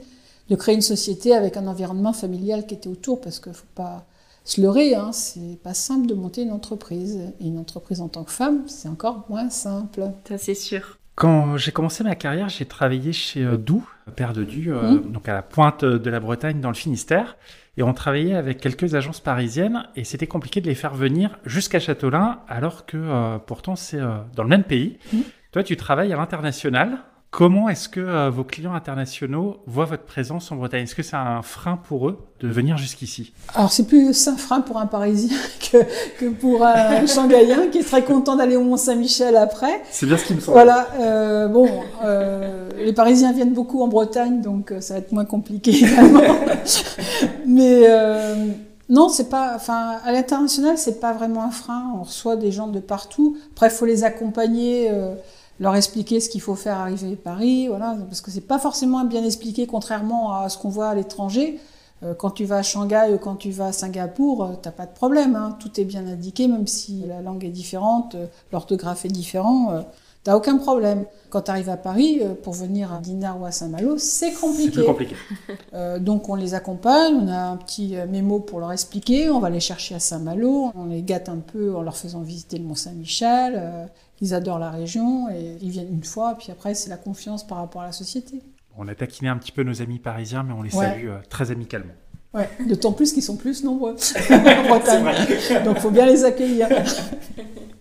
de créer une société avec un environnement familial qui était autour parce qu'il faut pas se leurrer, hein, c'est pas simple de monter une entreprise. Et une entreprise en tant que femme, c'est encore moins simple. Ça, c'est sûr. Quand j'ai commencé ma carrière, j'ai travaillé chez euh, Doux, Père de Dieu, euh, Mhm. donc à la pointe de la Bretagne, dans le Finistère. Et on travaillait avec quelques agences parisiennes et c'était compliqué de les faire venir jusqu'à Châteaulin, alors que euh, pourtant c'est euh, dans le même pays. Mhm. Toi, tu travailles à l'international. Comment est-ce que euh, vos clients internationaux voient votre présence en Bretagne? Est-ce que c'est un frein pour eux de venir jusqu'ici? Alors c'est plus un frein pour un Parisien [LAUGHS] que, que pour un Shanghaïen qui est très content d'aller au Mont-Saint-Michel après. C'est bien ce qui me semble. Voilà, euh, bon, euh, les Parisiens viennent beaucoup en Bretagne, donc euh, ça va être moins compliqué [LAUGHS] également. Mais euh, non, c'est pas, enfin, à l'international, c'est pas vraiment un frein. On reçoit des gens de partout. Après, il faut les accompagner, euh, leur expliquer ce qu'il faut faire arriver à Paris, voilà, parce que c'est pas forcément bien expliqué, contrairement à ce qu'on voit à l'étranger. Euh, Quand tu vas à Shanghai ou quand tu vas à Singapour, euh, t'as pas de problème, hein. tout est bien indiqué, même si la langue est différente, euh, l'orthographe est différent. T'as aucun problème. Quand tu arrives à Paris, pour venir à Dinard ou à Saint-Malo, c'est C'est compliqué. plus compliqué. [LAUGHS] Euh, donc on les accompagne, on a un petit mémo pour leur expliquer, on va les chercher à Saint-Malo, on les gâte un peu en leur faisant visiter le Mont-Saint-Michel, ils adorent la région et ils viennent une fois, puis après c'est la confiance par rapport à la société. On a taquiné un petit peu nos amis parisiens, mais on les Ouais. salue euh, très amicalement. Ouais, d'autant plus qu'ils sont plus nombreux [LAUGHS] [LAUGHS] en Bretagne, donc faut bien les accueillir. [LAUGHS]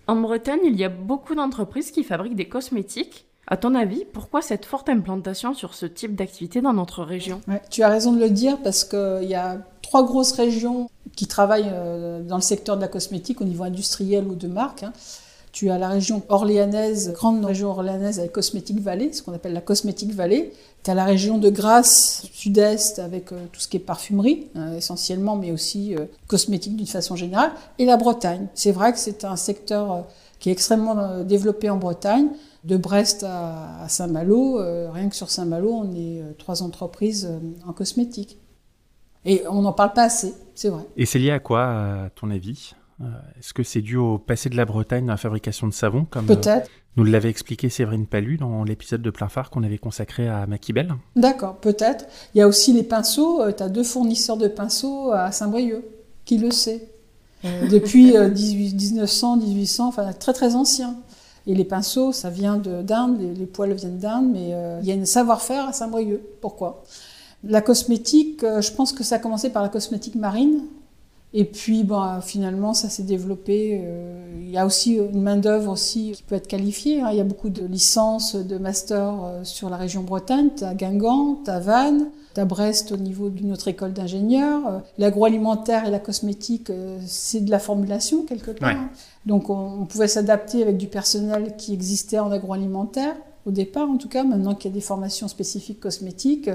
En Bretagne, il y a beaucoup d'entreprises qui fabriquent des cosmétiques. À ton avis, pourquoi cette forte implantation sur ce type d'activité dans notre région? Ouais, tu as raison de le dire parce qu'il y a trois grosses régions qui travaillent euh, dans le secteur de la cosmétique au niveau industriel ou de marque. Tu as la région orléanaise, grande région orléanaise avec Cosmétique Vallée, ce qu'on appelle la Cosmétique Vallée. Tu as la région de Grasse, sud-est, avec euh, tout ce qui est parfumerie, hein, essentiellement, mais aussi euh, cosmétique d'une façon générale. Et la Bretagne. C'est vrai que c'est un secteur euh, qui est extrêmement euh, développé en Bretagne. De Brest à, à Saint-Malo, euh, rien que sur Saint-Malo, on est euh, trois entreprises euh, en cosmétique. Et on n'en parle pas assez, c'est vrai. Et c'est lié à quoi, à ton avis? Euh, Est-ce que c'est dû au passé de la Bretagne dans la fabrication de savon, comme euh, Peut-être. nous l'avait expliqué Séverine Palu dans l'épisode de plein phare qu'on avait consacré à Maquibel D'accord, peut-être. Il y a aussi les pinceaux. tu as deux fournisseurs de pinceaux à Saint-Brieuc. Qui le sait Euh, Depuis euh, 18 1900, 1800, enfin très très ancien. Et les pinceaux, ça vient de- d'Inde, les, les poils viennent d'Inde, mais euh, il y a un savoir-faire à Saint-Brieuc. Pourquoi? La cosmétique, euh, je pense que ça a commencé par la cosmétique marine. Et puis, ben, finalement, ça s'est développé. euh, il y a aussi une main-d'œuvre aussi qui peut être qualifiée. hein. Il y a beaucoup de licences, de masters euh, sur la région Bretagne. Tu as Guingamp, tu as Vannes, tu as Brest au niveau d'une autre école d'ingénieurs. Euh, L'agroalimentaire et la cosmétique, euh, c'est de la formulation quelque part. Ouais. hein. Donc, on, pouvait s'adapter avec du personnel qui existait en agroalimentaire. Au départ, en tout cas, maintenant qu'il y a des formations spécifiques cosmétiques,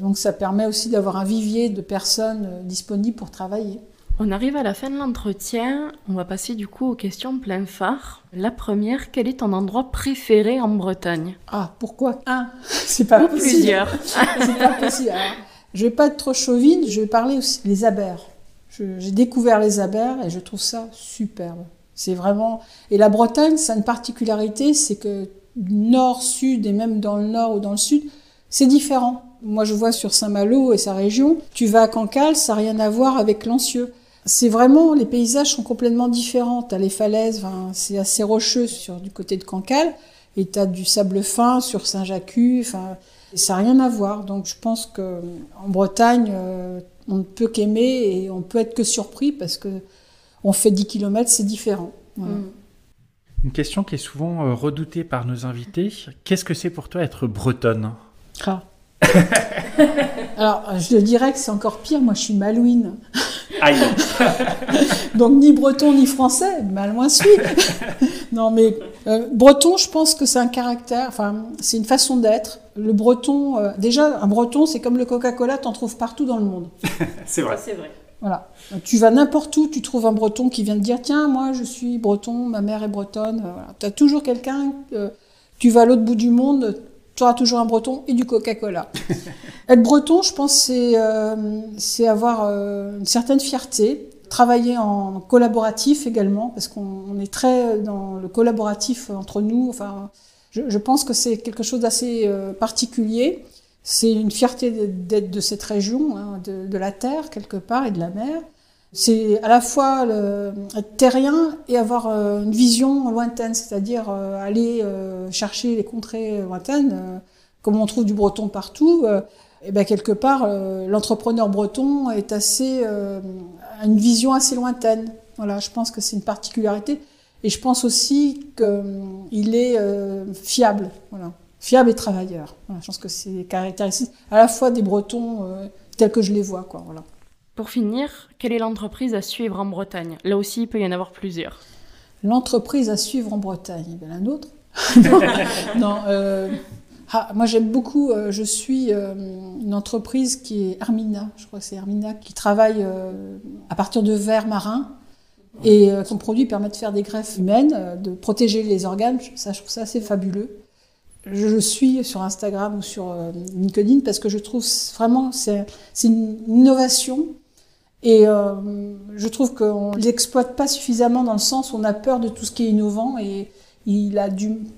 donc ça permet aussi d'avoir un vivier de personnes euh, disponibles pour travailler. On arrive à la fin de l'entretien. On va passer du coup aux questions plein phare. La première, quel est ton endroit préféré en Bretagne? Ah, pourquoi? Un [LAUGHS] C'est pas Ou possible. plusieurs. [LAUGHS] C'est pas possible. Alors, je vais pas être trop chauvine, je vais parler aussi des abers. J'ai découvert les abers et je trouve ça superbe. C'est vraiment. Et la Bretagne, ça a une particularité, c'est que nord, sud et même dans le nord ou dans le sud, c'est différent. Moi, je vois sur Saint-Malo et sa région, tu vas à Cancale, ça n'a rien à voir avec Lancieux. C'est vraiment, les paysages sont complètement différents. T'as les falaises, enfin, c'est assez rocheux sur du côté de Cancale, et t'as du sable fin sur Saint-Jacques, enfin, ça n'a rien à voir. Donc, je pense que en Bretagne, euh, on ne peut qu'aimer et on peut être que surpris parce que on fait 10 km, c'est différent. Voilà. Mm. Une question qui est souvent euh, redoutée par nos invités. Qu'est-ce que c'est pour toi être bretonne? Ah. [LAUGHS] Alors, je dirais que c'est encore pire. Moi, je suis malouine. Aïe [LAUGHS] Donc, ni breton ni français, mal moins suis. [LAUGHS] non, mais euh, breton, je pense que c'est un caractère, enfin, c'est une façon d'être. Le breton, euh, déjà, un breton, c'est comme le Coca-Cola, t'en trouves partout dans le monde. c'est vrai. C'est vrai. Voilà. Tu vas n'importe où, tu trouves un breton qui vient te dire Tiens, moi, je suis breton, ma mère est bretonne. Euh, voilà. Tu as toujours quelqu'un, tu vas à l'autre bout du monde, tu auras toujours un breton et du Coca-Cola. [LAUGHS] Être breton, je pense, c'est c'est avoir une certaine fierté travailler en collaboratif également, parce qu'on est très dans le collaboratif entre nous. Enfin, je, pense que c'est quelque chose d'assez euh, particulier. C'est une fierté d'être de cette région, hein, de, la terre quelque part et de la mer. C'est à la fois être terrien et avoir euh, une vision lointaine, c'est-à-dire euh, aller chercher les contrées lointaines, comme on trouve du breton partout et ben quelque part, euh, l'entrepreneur breton est assez, euh, a une vision assez lointaine. Voilà, je pense que c'est une particularité. Et je pense aussi qu'il est euh, fiable. Voilà. Fiable et travailleur. Voilà, je pense que c'est caractéristique à la fois des Bretons tels que je les vois. Quoi, voilà. Pour finir, quelle est l'entreprise à suivre en Bretagne? Là aussi, il peut y en avoir plusieurs. L'entreprise à suivre en Bretagne, ben, la nôtre. non, ah, moi j'aime beaucoup, euh, je suis euh, une entreprise qui est Armina, je crois que c'est Armina, qui travaille euh, à partir de verre marin. Et son produit permet de faire des greffes humaines, de protéger les organes. Ça, je trouve ça assez fabuleux. Je suis sur Instagram ou sur LinkedIn parce que je trouve vraiment c'est une innovation et je trouve qu'on ne l'exploite pas suffisamment dans le sens où on a peur de tout ce qui est innovant et il a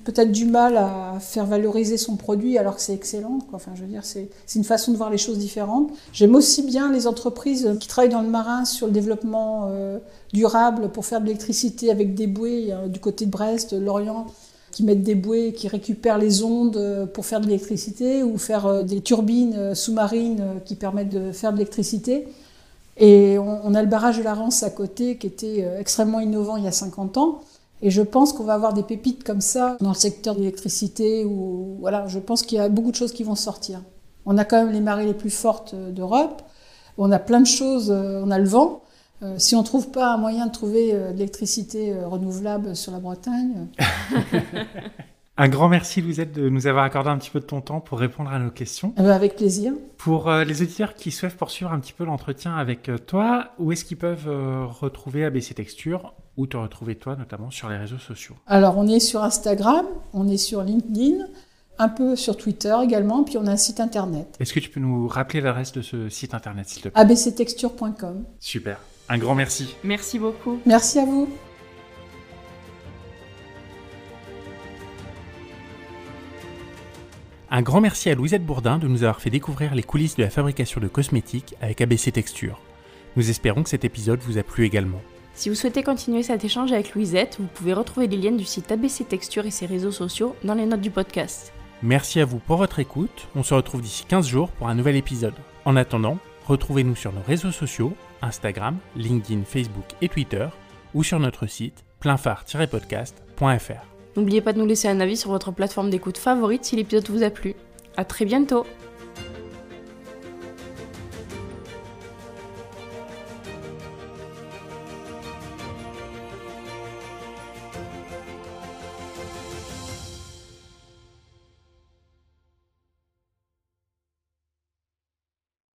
peut-être du mal à faire valoriser son produit alors que c'est excellent. Enfin, je veux dire, c'est une façon de voir les choses différentes. J'aime aussi bien les entreprises qui travaillent dans le marin sur le développement euh, durable pour faire de l'électricité avec des bouées du côté de Brest, Lorient qui mettent des bouées, qui récupèrent les ondes euh, pour faire de l'électricité, ou faire euh, des turbines sous-marines qui permettent de faire de l'électricité. Et on, on, a le barrage de la Rance à côté qui était extrêmement innovant il y a 50 ans. Et je pense qu'on va avoir des pépites comme ça dans le secteur de l'électricité. Ou voilà, je pense qu'il y a beaucoup de choses qui vont sortir. On a quand même les marées les plus fortes d'Europe. On a plein de choses. Euh, on a le vent. Euh, si on ne trouve pas un moyen de trouver euh, de l'électricité renouvelable sur la Bretagne. [LAUGHS] Un grand merci, Louisette, de nous avoir accordé un petit peu de ton temps pour répondre à nos questions. avec plaisir. Pour les auditeurs qui souhaitent poursuivre un petit peu l'entretien avec toi, où est-ce qu'ils peuvent retrouver ABC Texture où te retrouver toi notamment sur les réseaux sociaux? Alors on est sur Instagram, on est sur LinkedIn, un peu sur Twitter également, puis on a un site internet. Est-ce que tu peux nous rappeler l'adresse de ce site internet s'il te plaît? Abctexture.com. Super, un grand merci. Merci beaucoup. Merci à vous. Un grand merci à Louisette Bourdin de nous avoir fait découvrir les coulisses de la fabrication de cosmétiques avec ABC Texture. Nous espérons que cet épisode vous a plu également. Si vous souhaitez continuer cet échange avec Louisette, vous pouvez retrouver les liens du site ABC Texture et ses réseaux sociaux dans les notes du podcast. Merci à vous pour votre écoute. On se retrouve d'ici 15 jours pour un nouvel épisode. En attendant, retrouvez-nous sur nos réseaux sociaux, Instagram, LinkedIn, Facebook et Twitter, ou sur notre site pleinphare-podcast.fr. N'oubliez pas de nous laisser un avis sur votre plateforme d'écoute favorite si l'épisode vous a plu. A très bientôt